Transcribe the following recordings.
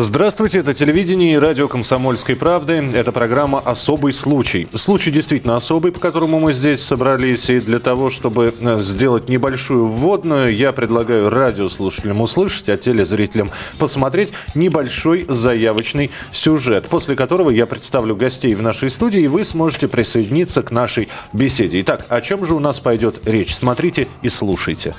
Здравствуйте, это телевидение и радио «Комсомольской правды». Это программа «Особый случай». Случай действительно особый, по которому мы здесь собрались. И для того, чтобы э, сделать небольшую вводную, я предлагаю радиослушателям услышать, а телезрителям посмотреть небольшой заявочный сюжет, после которого я представлю гостей в нашей студии, и вы сможете присоединиться к нашей беседе. Итак, о чем же у нас пойдет речь? Смотрите и слушайте.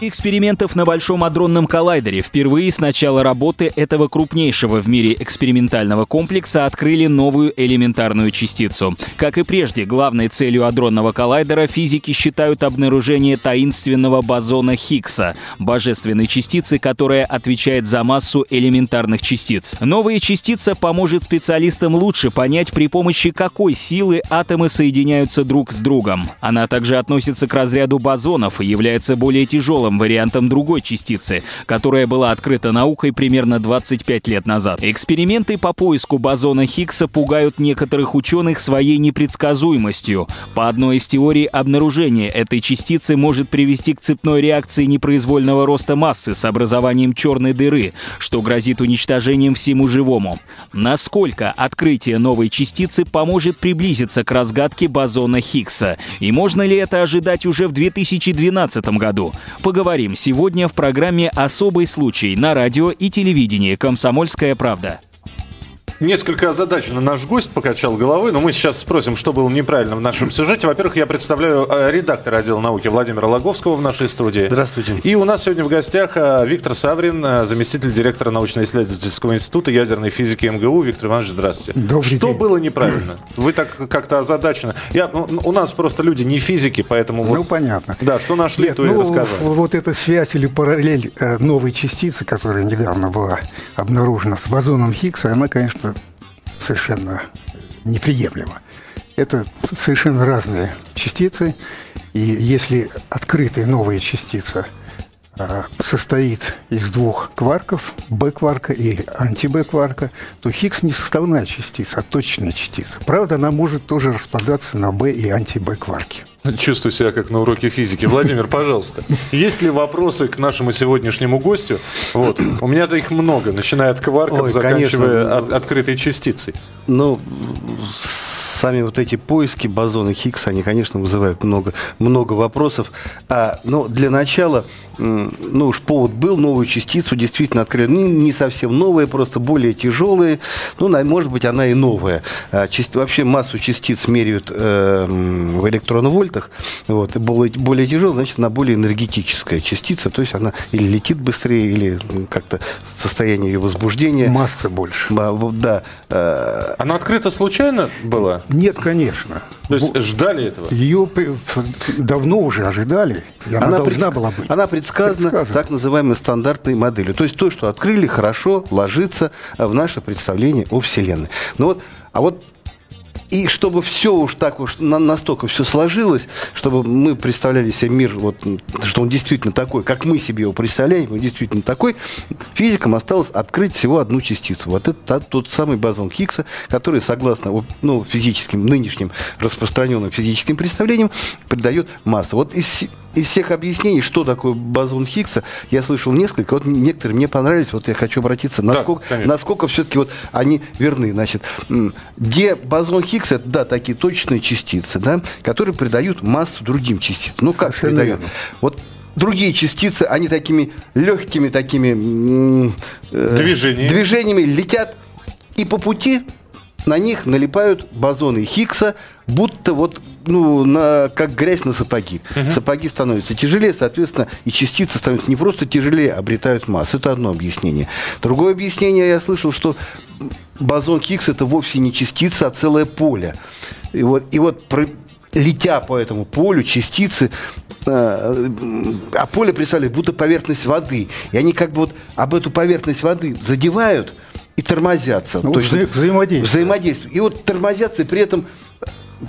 Экспериментов на Большом адронном коллайдере впервые с начала работы этого крупнейшего в мире экспериментального комплекса открыли новую элементарную частицу. Как и прежде, главной целью адронного коллайдера физики считают обнаружение таинственного бозона Хиггса, божественной частицы, которая отвечает за массу элементарных частиц. Новая частица поможет специалистам лучше понять, при помощи какой силы атомы соединяются друг с другом. Она также относится к разряду бозонов и является более тяжелой тяжелым вариантом другой частицы, которая была открыта наукой примерно 25 лет назад. Эксперименты по поиску бозона Хиггса пугают некоторых ученых своей непредсказуемостью. По одной из теорий, обнаружение этой частицы может привести к цепной реакции непроизвольного роста массы с образованием черной дыры, что грозит уничтожением всему живому. Насколько открытие новой частицы поможет приблизиться к разгадке бозона Хиггса? И можно ли это ожидать уже в 2012 году? Поговорим сегодня в программе «Особый случай» на радио и телевидении «Комсомольская правда». Несколько озадаченно наш гость покачал головой, но мы сейчас спросим, что было неправильно в нашем сюжете. Во-первых, я представляю э, редактора отдела науки Владимира Логовского в нашей студии. Здравствуйте. И у нас сегодня в гостях э, Виктор Саврин, э, заместитель директора научно-исследовательского института ядерной физики МГУ. Виктор Иванович, здравствуйте. Добрый что день. было неправильно? Вы так как-то озадачены. Я, ну, у нас просто люди не физики, поэтому... Ну, вот, понятно. Да, что нашли, Нет, то и ну, рассказали. Вот эта связь или параллель новой частицы, которая недавно была обнаружена с бозоном Хиггса, она, конечно, совершенно неприемлема. Это совершенно разные частицы, и если открытая новая частица состоит из двух кварков, Б-кварка и анти-Б-кварка, то Хиггс не составная частица, а точная частица. Правда, она может тоже распадаться на Б и анти-Б-кварки. Чувствую себя как на уроке физики. Владимир, пожалуйста, есть ли вопросы к нашему сегодняшнему гостю? Вот. У меня-то их много, начиная от кварков, Ой, заканчивая конечно. от- открытой частицей. Ну, сами вот эти поиски бозона Хиггса, они, конечно, вызывают много, много вопросов. А, но для начала, ну уж повод был, новую частицу действительно открыли. Не, не совсем новая, просто более тяжелые. Ну, может быть, она и новая. А, част- вообще массу частиц меряют э, в электронвольтах. Вот, и более, более тяжелая, значит, она более энергетическая частица. То есть она или летит быстрее, или как-то состояние ее возбуждения. Масса больше. А, вот, Да. э, Она открыта случайно была? Нет, конечно. То есть ждали этого? Ее давно уже ожидали, и она, должна предск- была быть. Она предсказана, Предсказана. так называемой стандартной моделью. То есть то, что открыли, хорошо ложится э, в наше представление о Вселенной. Ну вот, а вот и чтобы все уж так уж на- настолько все сложилось, чтобы мы представляли себе мир, вот, что он действительно такой, как мы себе его представляем, он действительно такой, физикам осталось открыть всего одну частицу. Вот это та- тот самый бозон Хиггса, который, согласно ну, физическим, нынешним распространенным физическим представлениям, придает массу. Вот из, из всех объяснений, что такое бозон Хиггса, я слышал несколько. Вот некоторые мне понравились. Вот я хочу обратиться, насколько, конечно. насколько все-таки вот они верны. Значит, где бозон Хиггса, это, да, такие точные частицы, да, которые придают массу другим частицам. Ну, как Совершенно придают? верно. Вот другие частицы, они такими легкими такими э, Движениями. движениями летят, и по пути на них налипают бозоны Хиггса, будто вот ну, на, как грязь на сапоги. Сапоги становятся тяжелее, соответственно, и частицы становятся не просто тяжелее, а обретают массу. Это одно объяснение. Другое объяснение, я слышал, что бозон Хиггса это вовсе не частица, а целое поле. И вот, и вот про- летя по этому полю, частицы, э, а поле представляет будто поверхность воды. И они как бы вот об эту поверхность воды задевают и тормозятся. Ну, То есть вза- взаимодействуют. Взаимодействуют. И вот тормозятся, и при этом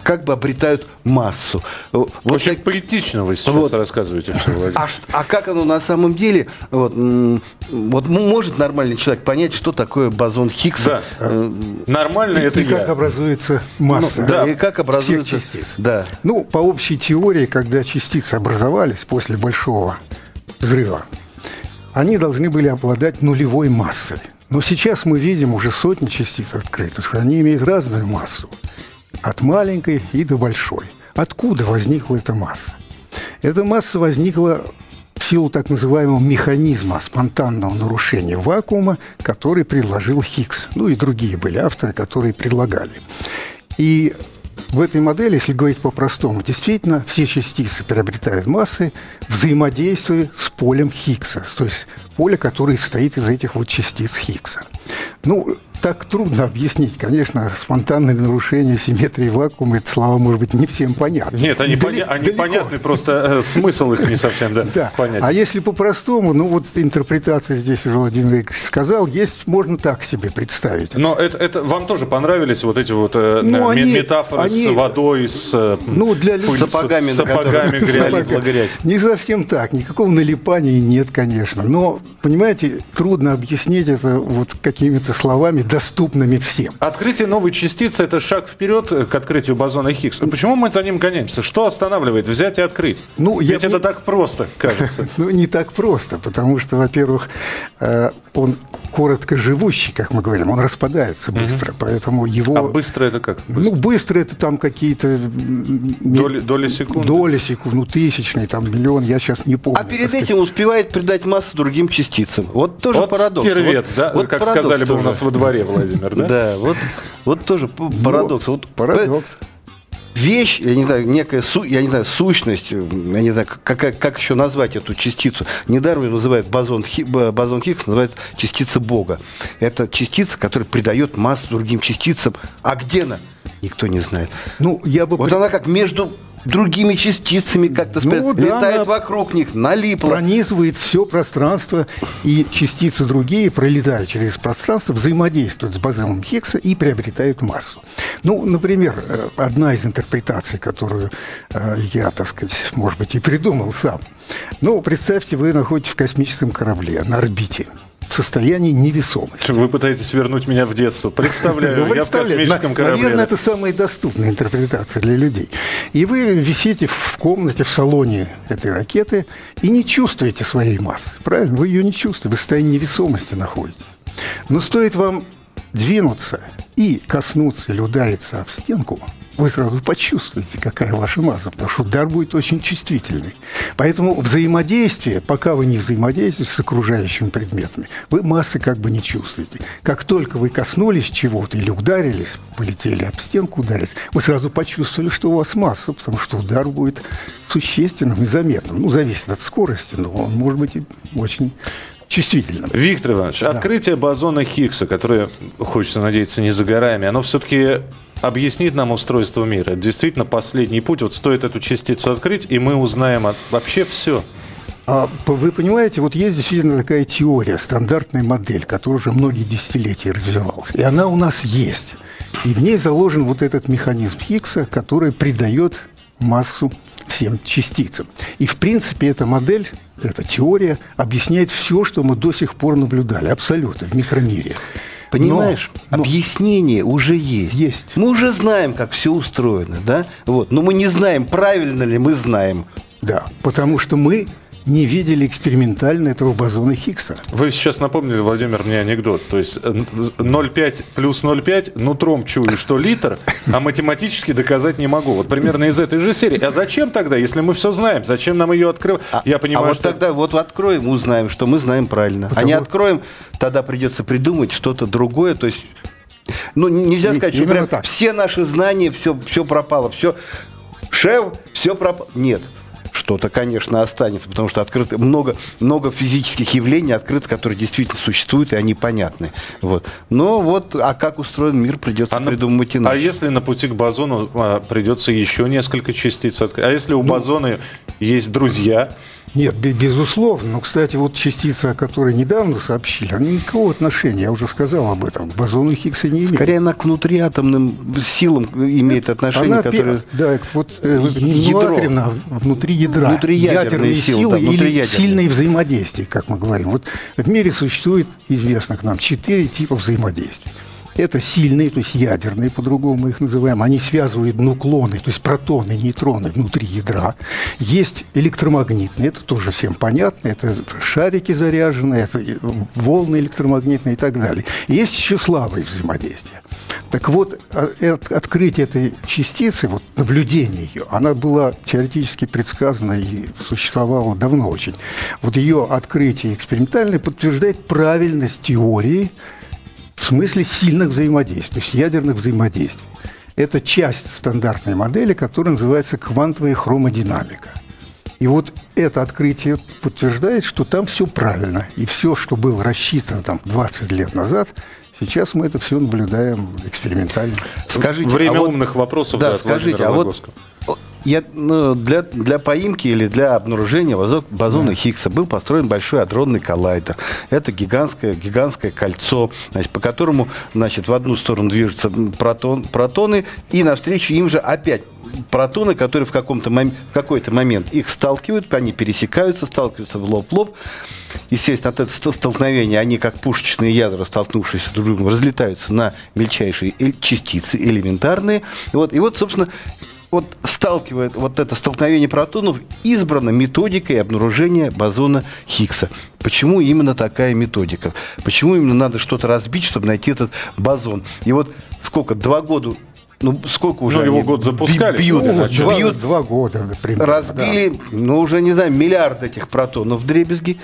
как бы обретают массу. Вот Очень так- поэтично вы сейчас Вот. рассказываете все, Владимир. а, а как оно на самом деле? Вот, вот может нормальный человек понять, что такое бозон Хиггса? Да. Нормально это и как я. образуется масса Ну, да, да, и как образуется- всех частиц. да. Ну, по общей теории, когда частицы образовались после большого взрыва, они должны были обладать нулевой массой. Но сейчас мы видим уже сотни частиц открытых, они имеют разную массу. От маленькой и до большой. Откуда возникла эта масса? Эта масса возникла в силу так называемого механизма спонтанного нарушения вакуума, который предложил Хиггс. Ну и другие были авторы, которые предлагали. И в этой модели, если говорить по-простому, действительно все частицы приобретают массы, взаимодействуя с полем Хиггса, то есть поле, которое стоит из этих вот частиц Хиггса. Ну, так трудно объяснить. Конечно, спонтанное нарушение симметрии вакуума, это слова, может быть, не всем понятны. Нет, они, Дали- поня- они далеко. понятны, просто э, смысл их не совсем да, Да. понятен. А если по-простому, ну вот интерпретация здесь уже Владимир Игоревич сказал, есть, можно так себе представить. Но это, это вам тоже понравились вот эти вот э, Ну, они- метафоры с они- водой, с э, Ну, для пыльцой, Сапогами, с сапогами грязь. Не совсем так. Никакого налипания нет, конечно. Но, понимаете, трудно объяснить это вот какими-то словами, доступными всем. Открытие новой частицы – это шаг вперед к открытию бозона Хиггса. Почему мы за ним гоняемся? Что останавливает взять и открыть? Ну, я Ведь бы это не- так просто, кажется. Ну, не так просто, потому что, во-первых, э, он коротко живущий, как мы говорим, он распадается быстро, поэтому его... А быстро это как? Ну, быстро это там какие-то... Доли, доли секунды? Доли секунд, ну, тысячный, там, миллион, я сейчас не помню. А перед этим успевает придать массу другим частицам. Вот тоже Вот парадокс. стервец, Вот- да? вот как сказали бы у нас во дворе, Владимир, да? Да, вот, вот тоже парадокс. Вот Парадокс. вещь, я не знаю, некая, су, я не знаю, сущность, э, я не знаю, как, как, еще назвать эту частицу. Недаром ее называют бозон, Хи- бозон Хиггса, называется частица Бога. Это частица, которая придает массу другим частицам. А где она? Никто не знает. Ну, я бы... Вот при- она как между другими частицами как-то Ну, да, летает она вокруг них, налипла. пронизывает все пространство, и частицы другие, пролетая через пространство, взаимодействуют с бозоном Хиггса и приобретают массу. Ну, например, э, одна из интерпретаций, которую э, я, так сказать, может быть, и придумал сам. Ну, представьте, вы находитесь в космическом корабле на орбите в состоянии невесомости. Вы пытаетесь вернуть меня в детство. Представляю, Ну, я в космическом корабле. Наверное, это самая доступная интерпретация для людей. И вы висите в комнате, в салоне этой ракеты и не чувствуете своей массы. Правильно? Вы ее не чувствуете. Вы в состоянии невесомости находитесь. Но стоит вам двинуться и коснуться или удариться об стенку, вы сразу почувствуете, какая ваша масса, потому что удар будет очень чувствительный. Поэтому взаимодействие, пока вы не взаимодействуете с окружающими предметами, вы массы как бы не чувствуете. Как только вы коснулись чего-то или ударились, полетели об стенку, ударились, вы сразу почувствовали, что у вас масса, потому что удар будет существенным и заметным. Ну, зависит от скорости, но он может быть и очень чувствительным. Виктор Иванович, открытие бозона Хиггса, которое, хочется надеяться, не за горами, оно все-таки объяснит нам устройство мира. Действительно последний путь. Вот стоит эту частицу открыть, и мы узнаем от- вообще все. А вы понимаете, вот есть действительно такая теория, стандартная модель, которая уже многие десятилетия развивалась. И она у нас есть. И в ней заложен вот этот механизм Хиггса, который придает массу всем частицам. И, в принципе, эта модель, эта теория объясняет все, что мы до сих пор наблюдали, абсолютно, в микромире. Понимаешь, Но- но- объяснение уже есть. Есть. Мы уже знаем, как все устроено, да? Вот. Но мы не знаем, правильно ли мы знаем. Да, потому что мы не видели экспериментально этого бозона Хиггса. Вы сейчас напомнили, Владимир, мне анекдот. То есть э, 0,5 плюс 0,5, нутром чую, что литр, а математически доказать не могу. Вот примерно из этой же серии. А зачем тогда, если мы все знаем? Зачем нам ее открывать? Я понимаю, а вот что... тогда вот откроем, узнаем, что мы знаем правильно. А не откроем, тогда придется придумать что-то другое. То есть, ну, нельзя И- сказать, что прям так. все наши знания, все, все пропало, все. Шеф, все пропало. Нет. Что-то, конечно, останется, потому что открыто много, много физических явлений открыто, которые действительно существуют, и они понятны. Вот. Но вот, а как устроен мир, придется А на- придумывать А иначе. если на пути к бозону а, придется еще несколько частиц открыть? А если у Ну, бозона есть друзья, Нет, безусловно. Но, кстати, вот частица, о которой недавно сообщили, она никакого отношения, я уже сказал об этом, к бозону Хиггса не имеет. Скорее, она к внутриатомным силам имеет отношение, она, которые... Да, вот э, ядро. внутри ядра. Внутриядерные силы, силы да, или сильные взаимодействия, как мы говорим. Вот в мире существует, известно к нам, четыре типа взаимодействия. Это сильные, то есть ядерные, по-другому их называем. Они связывают нуклоны, то есть протоны, нейтроны внутри ядра. Есть электромагнитные, это тоже всем понятно. Это шарики заряженные, это волны электромагнитные и так далее. Есть еще слабые взаимодействия. Так вот, а, открытие этой частицы, вот наблюдение ее, она была теоретически предсказана и существовала давно очень. Вот ее открытие экспериментальное подтверждает правильность теории в смысле сильных взаимодействий, то есть ядерных взаимодействий. Это часть стандартной модели, которая называется квантовая хромодинамика. И вот это открытие подтверждает, что там все правильно. И все, что было рассчитано там 20 лет назад, сейчас мы это все наблюдаем экспериментально. Скажите, Время а вот, умных вопросов. Да, скажите, а вот я, ну, для, для поимки или для обнаружения бозона да. Хиггса был построен большой адронный коллайдер. Это гигантское, гигантское кольцо, значит, по которому значит, в одну сторону движутся протон, протоны, и навстречу им же опять протоны, которые в, каком-то мом- в какой-то момент их сталкивают, они пересекаются, сталкиваются в лоб-лоб. Естественно, от этого столкновения они, как пушечные ядра, столкнувшиеся друг с другом, разлетаются на мельчайшие частицы, элементарные. Вот, и вот, собственно, вот сталкивает вот это столкновение протонов избрана методикой обнаружения бозона Хиггса. Почему именно такая методика? Почему именно надо что-то разбить, чтобы найти этот бозон? И вот сколько, два года ну, сколько уже? Ну, его год запускали. Бьют, ну, два, бьют, два года, примерно. Разбили, да. ну, уже, не знаю, миллиард этих протонов в дребезги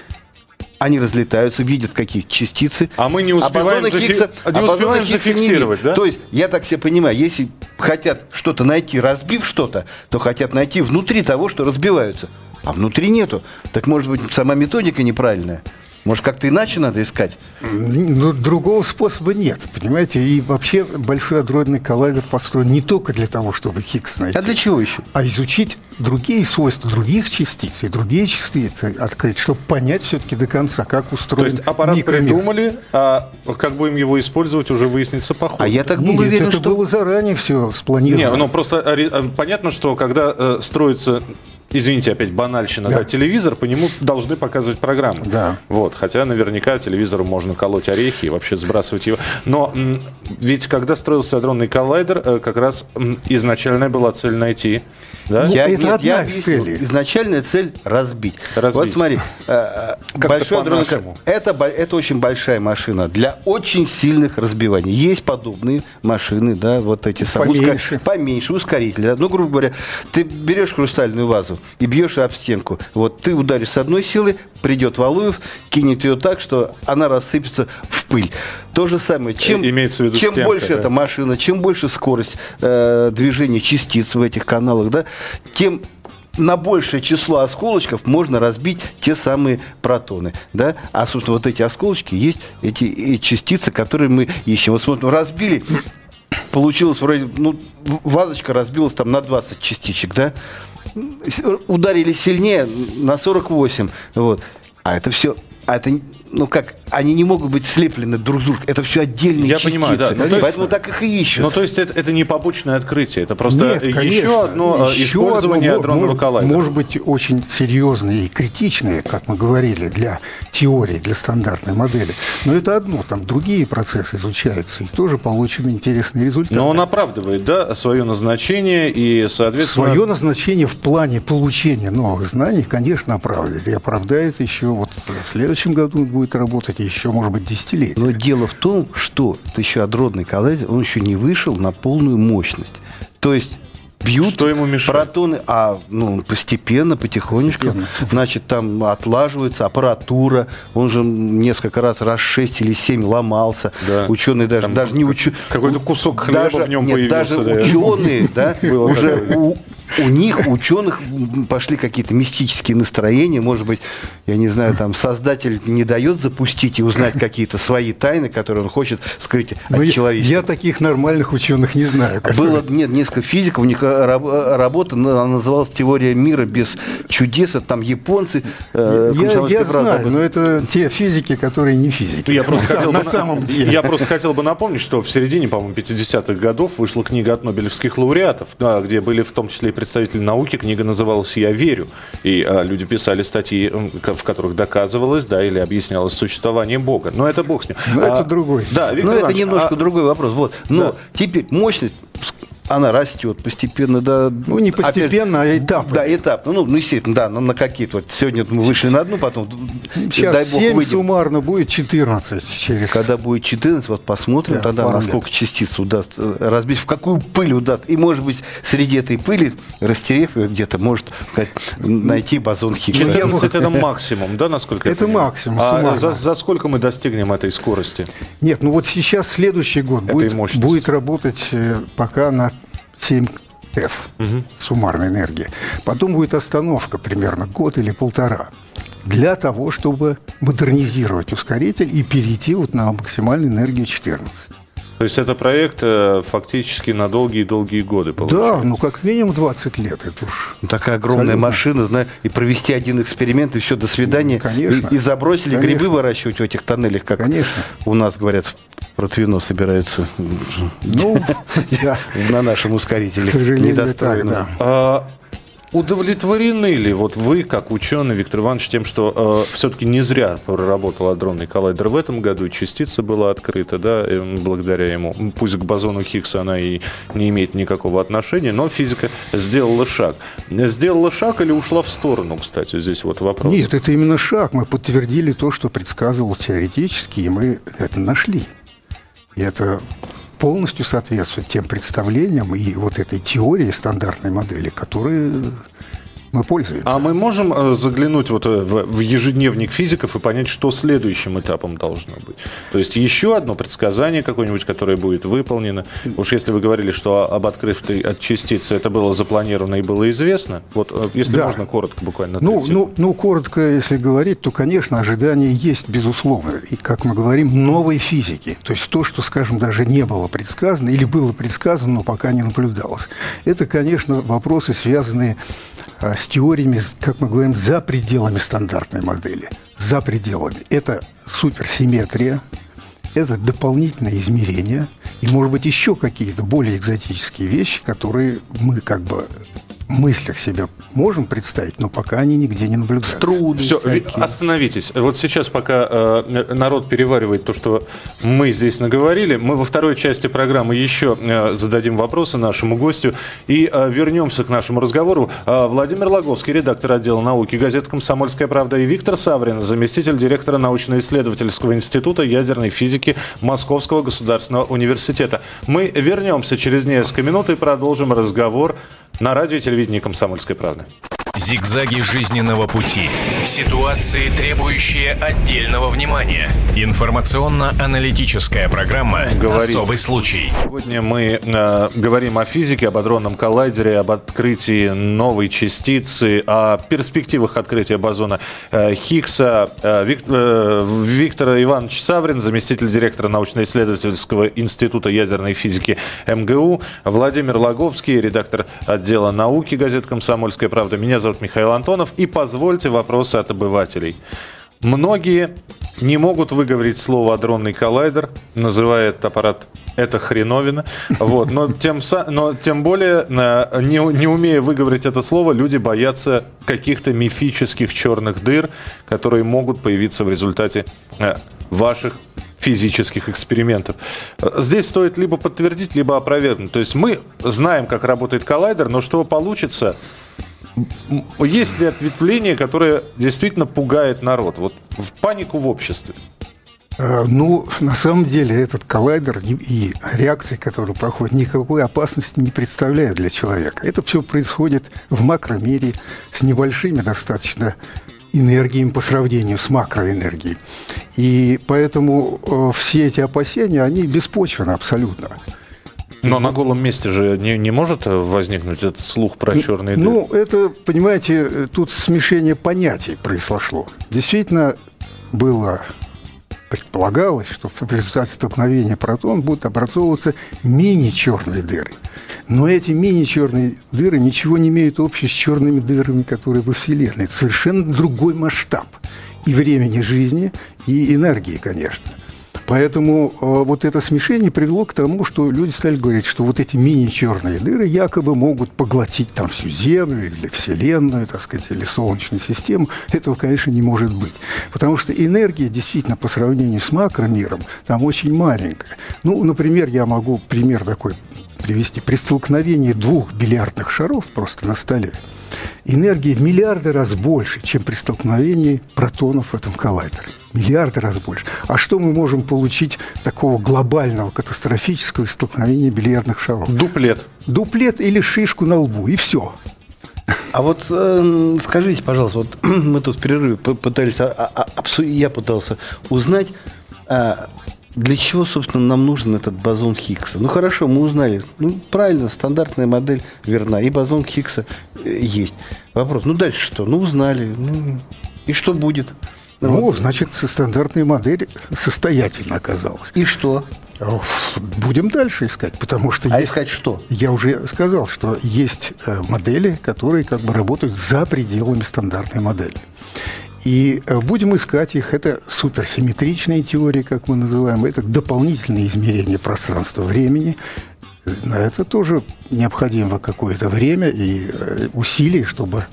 они разлетаются, видят какие частицы. А мы не успеваем, а зафи... Хиггса, не а успеваем зафиксировать, да? То есть, я так себе понимаю, если хотят что-то найти, разбив что-то, то хотят найти внутри того, что разбиваются. А внутри нету. Так может быть, сама методика неправильная? Может, как-то иначе надо искать? Ну, другого способа нет, понимаете? И вообще Большой адронный коллайдер построен не только для того, чтобы Хиггс найти. А для чего еще? А изучить другие свойства других частиц и другие частицы открыть, чтобы понять все-таки до конца, как устроен То есть аппарат микромир. придумали, а как будем его использовать, уже выяснится по ходу. А я так был Нет, уверен, это что... было заранее все спланировано. Не, ну просто э, понятно, что когда э, строится извините, опять банальщина, да. да, телевизор, по нему должны показывать программу. Да. Вот, хотя наверняка телевизору можно колоть орехи и вообще сбрасывать его. Но ведь когда строился адронный коллайдер, э, как раз изначальная была цель найти. Да? Я, это нет, я объяснил. Изначальная цель разбить. разбить. Вот смотри, э, большой адронный это, это очень большая машина для очень сильных разбиваний. Есть подобные машины, да, вот эти самые. Поменьше. Поменьше, ускорители. Да? Ну, грубо говоря, ты берешь хрустальную вазу, и бьешь об стенку. Вот ты ударишь с одной силы, придет Валуев, кинет ее так, что она рассыпется в пыль. То же самое. Чем, Имеется в виду чем стенка, больше да? эта машина, чем больше скорость э, движения частиц в этих каналах, да, тем на большее число осколочков можно разбить те самые протоны. Да? А, собственно, вот эти осколочки есть эти, эти частицы, которые мы ищем. Вот смотрим, разбили, получилось вроде, ну, вазочка разбилась там на 20 частичек, да? Ударили сильнее на 48. Вот. А это все, а это, ну как, они не могут быть слеплены друг с другом. Это все отдельные Я частицы. Понимаю, да. Ну, Поэтому есть, так их и ищут. Ну, то есть это, это не побочное открытие, это просто Нет, еще одно еще использование одно, адронного коллайдера. Может быть, очень серьезное и критичное, как мы говорили, для теории, для стандартной модели. Но это одно, там другие процессы изучаются, и тоже получены интересные результаты. Но он оправдывает, да, свое назначение и, соответственно... Свое назначение в плане получения новых знаний, конечно, оправдывает. И оправдает еще вот в следующем году будет работать еще, может быть, десятилетия. Но дело в том, что тысячеадродный коллайдер, он еще не вышел на полную мощность. То есть бьют что ему мешает? протоны, а ну, постепенно, потихонечку, постепенно. значит, там отлаживается аппаратура, он же несколько раз, раз шесть или семь ломался, да. ученые даже, там даже не ученые... Какой-то кусок хлеба даже, в нем нет, появился. Даже да. ученые, да, уже у них, ученых, пошли какие-то мистические настроения. Может быть, я не знаю, там создатель не дает запустить и узнать какие-то свои тайны, которые он хочет скрыть от Ну, я- человечества. Я таких нормальных ученых не знаю. Было нет, несколько физиков, у них э, раб- э, работа она называлась «Теория мира без чудес». Это там японцы. э, Я, «Комсомольская я правда» знаю, но это те физики, которые не физики. Я просто, на, хотел на бы, на- самом деле. я просто хотел бы напомнить, что в середине, по-моему, 50-х годов вышла книга от нобелевских лауреатов, да, где были в том числе и представители науки. Книга называлась «Я верю». И а, люди писали статьи, в которых доказывалось, да, или объяснялось существование Бога. Но это бог с ним. Но это другой. Да, Виктор Ну, это Иванович, немножко а- другой вопрос. Вот. Но Да. теперь мощность, она растет постепенно, да. Ну, не Опять постепенно, а этапами. Да, этапно. Ну, ну, естественно, да, на, на какие-то. Вот сегодня мы вышли на одну, потом, Сейчас дай бог, 7 выйдем. суммарно будет 14 через... Когда будет 14, вот посмотрим Да, тогда, насколько частиц удастся разбить, в какую пыль удастся. И, может быть, среди этой пыли, растерев ее где-то, может сказать, найти бозон Хиггса. 14 это максимум, да, насколько Это максимум, А за, за сколько мы достигнем этой скорости? Нет, ну вот сейчас следующий год будет, будет работать э, пока на 7F суммарной энергии. Потом будет остановка примерно год или полтора для того, чтобы модернизировать ускоритель и перейти вот на максимальную энергию 14. То есть это проект э, фактически на долгие-долгие годы, Да, получается. ну как минимум 20 лет. Это уж Ну, Такая огромная Абсолютно. машина, знаешь, и провести один эксперимент, и все, до свидания. Конечно. И, и забросили Конечно. грибы выращивать в этих тоннелях, как Конечно. у нас, говорят, протвино собираются Ну, да, на нашем ускорителе. к сожалению, недостроенном. Удовлетворены ли вот вы, как ученый, Виктор Иванович, тем, что все-таки не зря проработал адронный коллайдер в этом году, частица была открыта, да, э, благодаря ему. Пусть к бозону Хиггса она и не имеет никакого отношения, но физика сделала шаг. Сделала шаг или ушла в сторону, кстати, здесь вот вопрос. Нет, это именно шаг. Мы подтвердили то, что предсказывалось теоретически, и мы это нашли. И это полностью соответствует тем представлениям и вот этой теории стандартной модели, которые мы пользуемся. А мы можем э, заглянуть вот э, в, ежедневник физиков и понять, что следующим этапом должно быть? То есть еще одно предсказание какое-нибудь, которое будет выполнено. Уж если вы говорили, что об открытой от частицы это было запланировано и было известно, вот э, если Да. можно коротко буквально. Ну, 30 ну, ну, коротко, если говорить, то, конечно, ожидания есть, безусловно. И, как мы говорим, новой физики. То есть то, что, скажем, даже не было предсказано или было предсказано, но пока не наблюдалось. Это, конечно, вопросы, связанные а, с теориями, как мы говорим, за пределами стандартной модели. За пределами. Это суперсимметрия, это дополнительные измерения и, может быть, еще какие-то более экзотические вещи, которые мы как бы мыслях себе можем представить, но пока они нигде не наблюдаются. Струны Все, всякие. остановитесь. Вот сейчас, пока э, народ переваривает то, что мы здесь наговорили, мы во второй части программы еще э, зададим вопросы нашему гостю и э, вернемся к нашему разговору. Э, Владимир Логовский, редактор отдела науки газеты «Комсомольская правда» и Виктор Саврин, заместитель директора научно-исследовательского института ядерной физики Московского государственного университета. Мы вернемся через несколько минут и продолжим разговор на радио и телевидении «Комсомольской правды». Зигзаги жизненного пути. Ситуации, требующие отдельного внимания. Информационно-аналитическая программа Говорите. «Особый случай». Сегодня мы э, говорим о физике, об адронном коллайдере, об открытии новой частицы, о перспективах открытия бозона э, Хиггса. Э, Вик- э, Виктор Иванович Саврин, заместитель директора научно-исследовательского института ядерной физики МГУ. Владимир Логовский, редактор отдела науки газеты «Комсомольская правда». Меня зовут Михаил Антонов. И позвольте вопросы от обывателей. Многие не могут выговорить слово «адронный коллайдер», называя этот аппарат это хреновина. Вот. Но, тем, но тем более, э, не, не умея выговорить это слово, люди боятся каких-то мифических черных дыр, которые могут появиться в результате э, ваших физических экспериментов. Здесь стоит либо подтвердить, либо опровергнуть. То есть мы знаем, как работает коллайдер, но что получится, есть ли ответвление, которое действительно пугает народ? Вот в панику в обществе. Э, Ну, на самом деле, этот коллайдер и- реакции, которые проходят, никакой опасности не представляют для человека. Это все происходит в макромире с небольшими достаточно энергиями по сравнению с макроэнергией. И поэтому э, все эти опасения, они беспочвены абсолютно. Но на голом месте же не, не может возникнуть этот слух про черные дыры? Ну, это, понимаете, тут смешение понятий произошло. Действительно, было предполагалось, что в результате столкновения протон будут образовываться мини-черные дыры. Но эти мини-черные дыры ничего не имеют общего с черными дырами, которые во Вселенной. Это совершенно другой масштаб и времени жизни, и энергии, конечно. Поэтому э, вот это смешение привело к тому, что люди стали говорить, что вот эти мини-черные дыры якобы могут поглотить там всю Землю или Вселенную, так сказать, или Солнечную систему. Этого, конечно, не может быть. Потому что энергия действительно по сравнению с макромиром там очень маленькая. Ну, например, я могу пример такой привести. При столкновении двух бильярдных шаров просто на столе энергии в миллиарды раз больше, чем при столкновении протонов в этом коллайдере. Миллиарды раз больше. А что мы можем получить такого глобального катастрофического столкновения бильярдных шаров? Дуплет. Дуплет или шишку на лбу, и все. А вот э, скажите, пожалуйста, вот мы тут в перерыве пытались, а, а, а, я пытался узнать, а, для чего, собственно, нам нужен этот бозон Хиггса? Ну хорошо, мы узнали. Ну правильно, стандартная модель верна. И бозон Хиггса э, есть. Вопрос, ну дальше что? Ну узнали. Ну, и что будет? Ну, вот. значит, стандартная модель состоятельно оказалась. И что? Будем дальше искать, потому что... А есть, искать что? Я уже сказал, что есть э, модели, которые как бы работают за пределами стандартной модели. И э, будем искать их. Это суперсимметричные теории, как мы называем. Это дополнительные измерения пространства-времени. На это тоже необходимо какое-то время и э, усилия, чтобы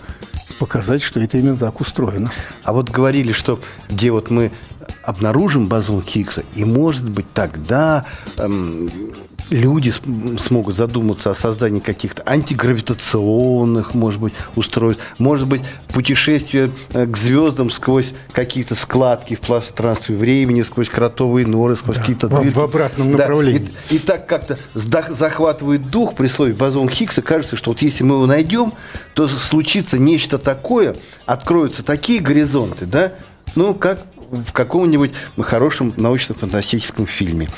показать, что это именно так устроено. А вот говорили, что где вот мы обнаружим бозон Хиггса, и, может быть, тогда эм, люди смогут задуматься о создании каких-то антигравитационных, может быть, устройств, может быть, путешествие э, к звездам сквозь какие-то складки в пространстве времени, сквозь кротовые норы, сквозь да, какие-то в, в обратном направлении. Да, и, и так как-то захватывает дух при слове бозон Хиггса, кажется, что вот если мы его найдем, то случится нечто такое, откроются такие горизонты, да, ну, как в каком-нибудь хорошем научно-фантастическом фильме.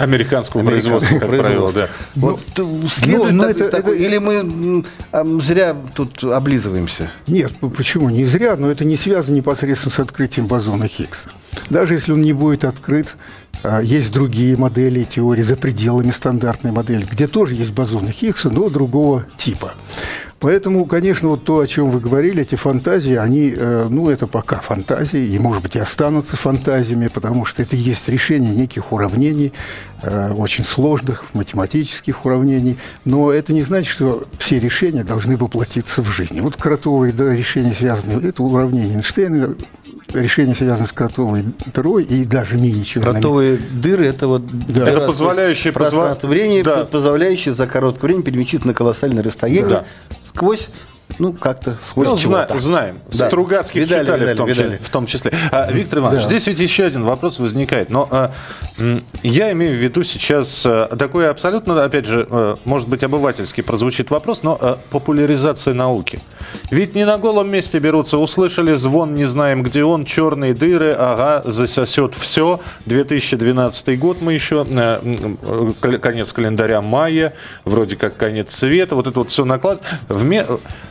Американского производства, как правило, да. Ну, вот следует ну, это, такой, это, или мы зря тут облизываемся? Нет, почему? Не зря, но это не связано непосредственно с открытием бозона Хиггса. Даже если он не будет открыт, есть другие модели теории за пределами стандартной модели, где тоже есть бозоны Хиггса, но другого типа. Поэтому, конечно, вот то, о чем вы говорили, эти фантазии, они, э, ну, это пока фантазии, и, может быть, и останутся фантазиями, потому что это есть решение неких уравнений, э, очень сложных математических уравнений, но это не значит, что все решения должны воплотиться в жизни. Вот кротовые да, решения связаны, это уравнение Эйнштейна, решение связано с кротовой дырой и даже мини-черными. Кротовые дыры – это вот да. это позволяющие пространство времени, да. позволяющие за короткое время переместиться на колоссальное расстояние да сквозь ну, как-то сквозь ну, зна- Знаем. Да. Стругацких видали, читали видали, в, том видали. в том числе. А, Виктор Иванович, да. здесь ведь еще один вопрос возникает. Но а, я имею в виду сейчас а, такой абсолютно, опять же, а, может быть, обывательский прозвучит вопрос, но а, популяризация науки. Ведь не на голом месте берутся. Услышали звон, не знаем, где он, черные дыры, ага, засосет все. 2012 год мы еще, а, конец календаря мая, вроде как конец света, вот это вот все наклад. Вме...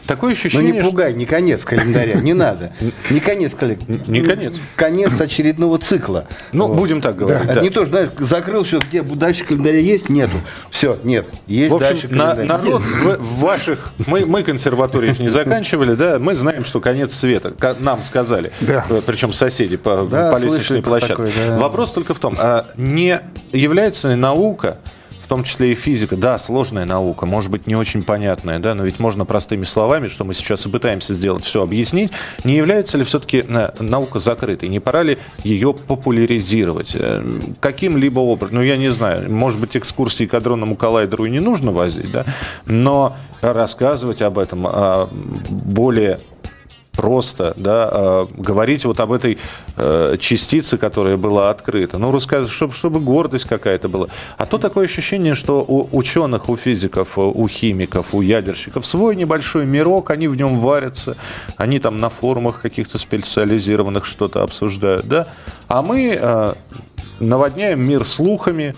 Такое ощущение, Ну не пугай, что... не конец календаря, не надо. Не конец календаря. Не конец. Конец очередного цикла. Ну, будем так говорить. Да. Не то, знаешь, закрыл все, где дальше календаря есть, нету. Все, нет, есть дальше календарь. народ в, ваших... Мы, мы консерваториев не заканчивали, да, мы знаем, что конец света. Нам сказали. Да. Причем соседи по, по лестничной площадке. Вопрос только в том, а не является ли наука в том числе и физика. Да, сложная наука, может быть, не очень понятная, да, но ведь можно простыми словами, что мы сейчас и пытаемся сделать, все объяснить. Не является ли все-таки э, наука закрытой? Не пора ли ее популяризировать? Э, каким-либо образом? Ну, я не знаю, может быть, экскурсии к адронному коллайдеру и не нужно возить, да, но рассказывать об этом а, более просто да, э, говорить вот об этой э, частице, которая была открыта. Ну, рассказывать, чтобы, чтобы гордость какая-то была. А то такое ощущение, что у ученых, у физиков, у химиков, у ядерщиков свой небольшой мирок, они в нем варятся, они там на форумах каких-то специализированных что-то обсуждают, да. А мы э, наводняем мир слухами,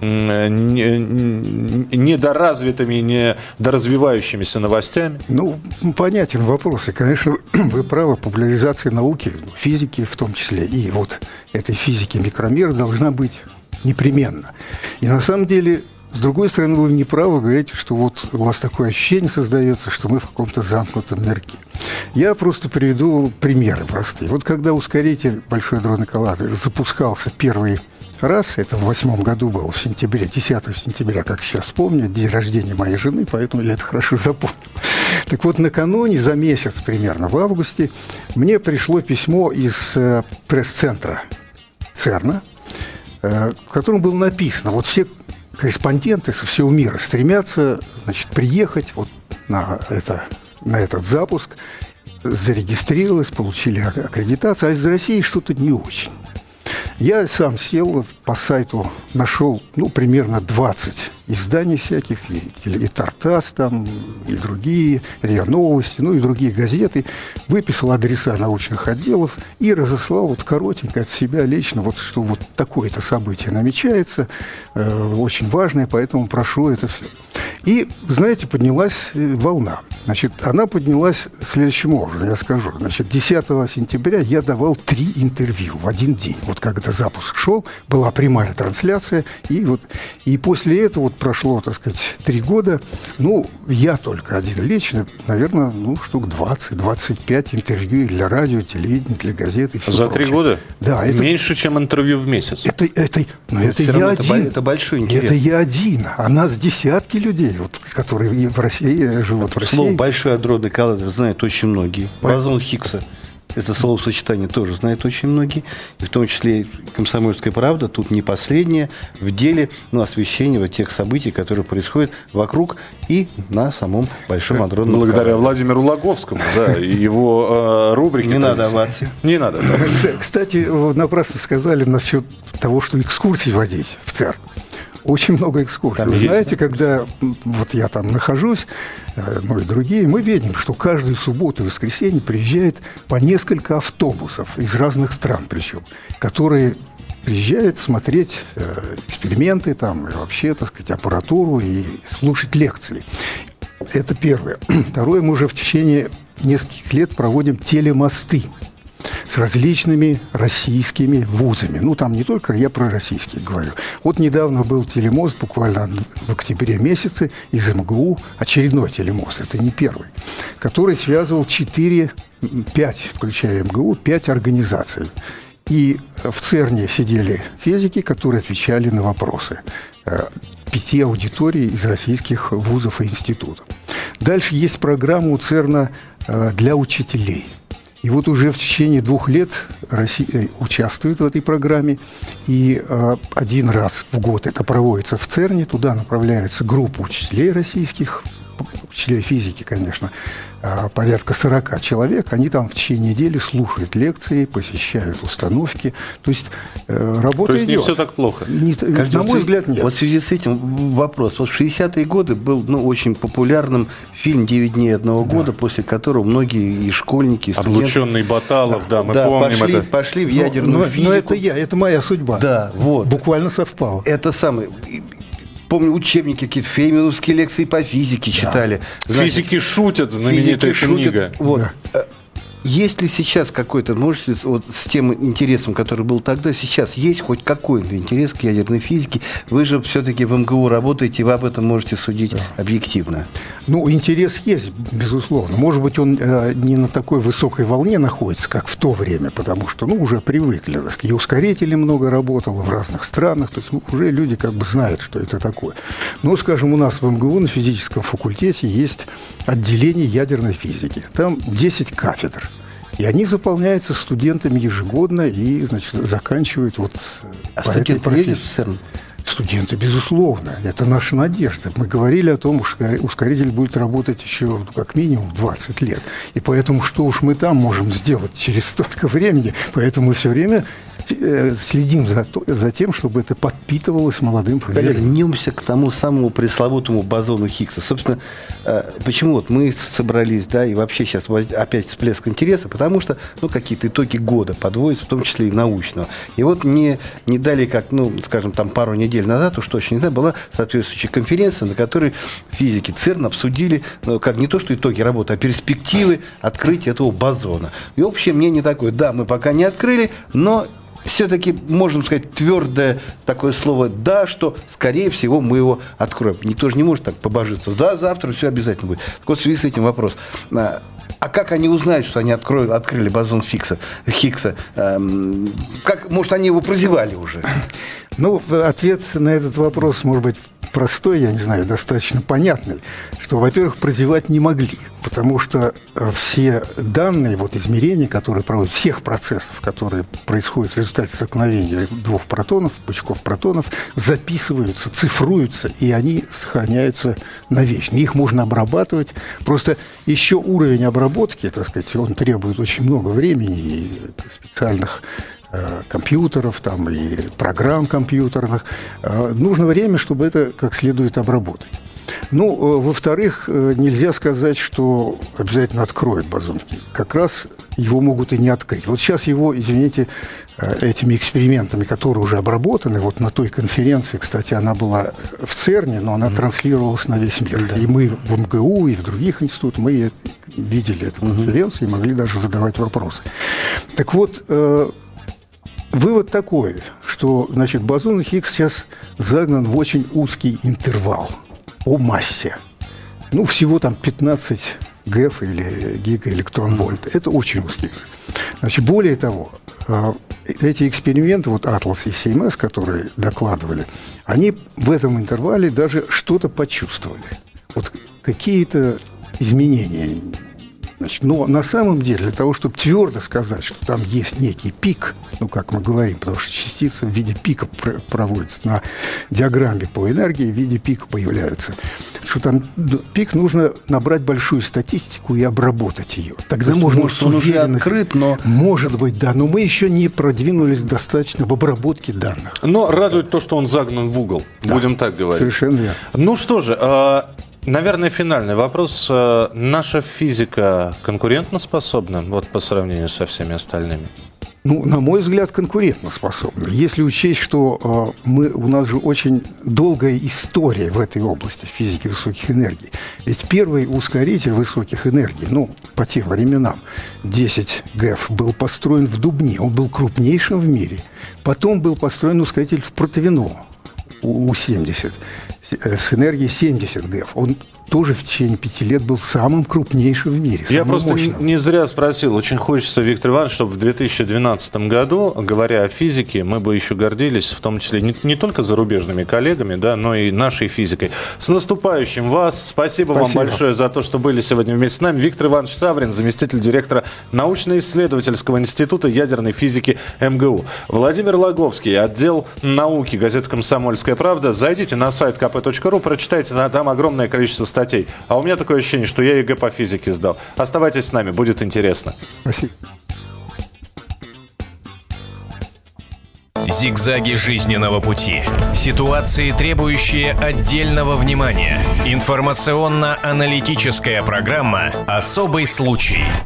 недоразвитыми, недоразвивающимися новостями? Ну, понятен вопрос. И, конечно, вы правы, популяризация науки, физики в том числе, и вот этой физики микромера должна быть непременно. И на самом деле с другой стороны, вы не правы, говорите, что вот у вас такое ощущение создается, что мы в каком-то замкнутом мирке. Я просто приведу примеры простые. Вот когда ускоритель Большой дронный коллайдер запускался первый раз, это в восьмом году было, в сентябре, 10 сентября, как сейчас помню, день рождения моей жены, поэтому я это хорошо запомнил. Так вот, накануне, за месяц примерно, в августе, мне пришло письмо из э, пресс-центра ЦЕРНа, э, в котором было написано, вот все корреспонденты со всего мира стремятся значит, приехать вот на, это, на этот запуск, зарегистрировались, получили аккредитацию, а из России что-то не очень. Я сам сел по сайту, нашел, ну, примерно 20 изданий всяких, и, и Тартас там, и другие, РИА Новости, ну и другие газеты, выписал адреса научных отделов и разослал вот коротенько от себя лично, вот что вот такое-то событие намечается, э, очень важное, поэтому прошу это все. И, знаете, поднялась э, волна. Значит, она поднялась следующим образом, я скажу. Значит, 10 сентября я давал три интервью в один день. Вот когда запуск шел, была прямая трансляция, и вот и после этого вот прошло, так сказать, три года. Ну, я только один лично, наверное, ну, штук 20-25 интервью для радио, телевидения, для газеты. За три года? Да. Это, Меньше, чем интервью в месяц. Это, это, но это я один. Это, это большой интерес. Это я один. А нас десятки людей, вот, которые в России живут в России. Слово «большой адронный коллайдер» знают очень многие. Бозон Хиггса – это словосочетание тоже знают очень многие, и в том числе «Комсомольская правда» тут не последняя в деле ну, освещения вот тех событий, которые происходят вокруг и на самом Большом Адронном Благодаря канале. Владимиру Логовскому, да, и его э, рубрике. Не надо овации. Не надо. Кстати, напрасно сказали насчет того, что экскурсии водить в церковь очень много экскурсий. Там Вы знаете, когда вот я там нахожусь, э, ну и другие, мы видим, что каждую субботу и воскресенье приезжает по несколько автобусов из разных стран причем, которые приезжают смотреть э, эксперименты там, и вообще, так сказать, аппаратуру и слушать лекции. Это первое. Второе, мы уже в течение нескольких лет проводим телемосты с различными российскими вузами. Ну, там не только я про российские говорю. Вот недавно был телемост, буквально в октябре месяце, из МГУ, очередной телемост, это не первый, который связывал 4, 5, включая МГУ, 5 организаций. И в ЦЕРНе сидели физики, которые отвечали на вопросы э, пяти аудиторий из российских вузов и институтов. Дальше есть программа у ЦЕРНа э, для учителей – и вот уже в течение двух лет Россия э, участвует в этой программе. И э, один раз в год это проводится в ЦЕРНе. Туда направляется группа учителей российских, учителей физики, конечно, а, порядка 40 человек, они там в течение недели слушают лекции, посещают установки. То есть э, работа То есть идет. не все так плохо? Не, на мой взгляд, нет. Вот в связи с этим вопрос. Вот в 60-е годы был ну, очень популярным фильм «Девять дней одного да. года», после которого многие и школьники, и студенты... Облученный Баталов, да, да мы да, помним пошли, это. пошли в ядерную но, физику. Но это я, это моя судьба. Да, вот. Буквально совпало. Это самое помню, учебники какие-то, фейминовские лекции по физике читали. Да. Значит, Физики шутят, знаменитая физики книга. Шутят, вот. Да. Есть ли сейчас какой-то, можете, вот с тем интересом, который был тогда, сейчас есть хоть какой-то интерес к ядерной физике? Вы же все-таки в МГУ работаете, вы об этом можете судить да. объективно. Ну, интерес есть, безусловно. Может быть, он э, не на такой высокой волне находится, как в то время, потому что, ну, уже привыкли. И ускорители много работало в разных странах, то есть уже люди как бы знают, что это такое. Но, скажем, у нас в МГУ на физическом факультете есть отделение ядерной физики. Там 10 кафедр. И они заполняются студентами ежегодно и, значит, заканчивают вот а этой профессии. в ЦЕРН? Студенты, безусловно, это наша надежда. Мы говорили о том, что ускоритель будет работать еще ну, как минимум 20 лет. И поэтому что уж мы там можем сделать через столько времени, поэтому мы все время Э, следим за, за тем, чтобы это подпитывалось молодым поколением. Вернемся к тому самому пресловутому бозону Хиггса. Собственно, э, почему вот мы собрались, да, и вообще сейчас опять всплеск интереса, потому что, ну, какие-то итоги года подводятся, в том числе и научного. И вот не, не дали, как, ну, скажем, там пару недель недели назад, уж точно не знаю, была соответствующая конференция, на которой физики ЦЕРН обсудили, ну, как не то, что итоги работы, а перспективы открытия этого бозона. И общее мнение такое, да, мы пока не открыли, но все-таки можем сказать твердое такое слово «да», что, скорее всего, мы его откроем. Никто же не может так побожиться. Да, завтра все обязательно будет. Так вот, в связи с этим вопрос. А, как они узнают, что они откроют, открыли бозон Фикса, Хиггса? Эм, как, может, они его прозевали уже? Ну, ответ на этот вопрос, может быть, простой, я не знаю, достаточно понятный, что, во-первых, прозевать не могли, потому что э, все данные, вот измерения, которые проводят, всех процессов, которые происходят в результате столкновения двух протонов, пучков протонов, записываются, цифруются, и они сохраняются навечно. Их можно обрабатывать. Просто еще уровень обработки, так сказать, он требует очень много времени и специальных компьютеров там, и программ компьютерных. Э, нужно время, чтобы это как следует обработать. Ну, э, во-вторых, нельзя сказать, что обязательно откроет бозон Как раз его могут и не открыть. Вот сейчас его, извините, этими экспериментами, которые уже обработаны, вот на той конференции, кстати, она была в ЦЕРНе, но она транслировалась на весь мир. Да. И мы в МГУ, и в других институтах, мы видели эту конференцию и могли даже задавать вопросы. Так вот, Вывод такой, что значит, бозон Хиггс сейчас загнан в очень узкий интервал по массе. Ну, всего там 15 ГЭФ или гигаэлектрон-вольт. Это очень узкий. Значит, более того, а, эти эксперименты, вот Атлас и CMS, которые докладывали, они в этом интервале даже что-то почувствовали. Вот какие-то изменения Значит, но на самом деле, для того, чтобы твердо сказать, что там есть некий пик, ну, как мы говорим, потому что частица в виде пика проводится на диаграмме по энергии, в виде пика появляется, что там пик нужно набрать большую статистику и обработать ее. Тогда есть, можно может, он уже открыт, но... Может быть, да, но мы еще не продвинулись достаточно в обработке данных. Но радует то, что он загнан в угол, да, будем так говорить. Совершенно верно. Ну что же, а, Наверное, финальный вопрос. Э, наша физика конкурентоспособна вот по сравнению со всеми остальными? Ну, на мой взгляд, конкурентоспособна. Если учесть, что э, мы, у нас же очень долгая история в этой области физики высоких энергий. Ведь первый ускоритель высоких энергий, ну, по тем временам, 10 ГЭФ, был построен в Дубне. Он был крупнейшим в мире. Потом был построен ускоритель в Протовино, У-70. Э, с энергией 70 ГЭФ. Он тоже в течение пяти лет был самым крупнейшим в мире. Я просто мощным. не зря спросил. Очень хочется, Виктор Иванович, чтобы в 2012 году, говоря о физике, мы бы еще гордились, в том числе не, не только зарубежными коллегами, да, но и нашей физикой. С наступающим вас! Спасибо, Спасибо. вам большое за то, что были сегодня вместе с нами. Виктор Иванович Саврин, заместитель директора научно-исследовательского института ядерной физики МГУ. Владимир Лаговский, отдел науки, газета «Комсомольская правда». Зайдите на сайт kp.ru, прочитайте, там огромное количество статей. А у меня такое ощущение, что я ЕГЭ по физике сдал. Оставайтесь с нами, будет интересно. Спасибо. Зигзаги жизненного пути. Ситуации, требующие отдельного внимания. Информационно-аналитическая программа «Особый случай».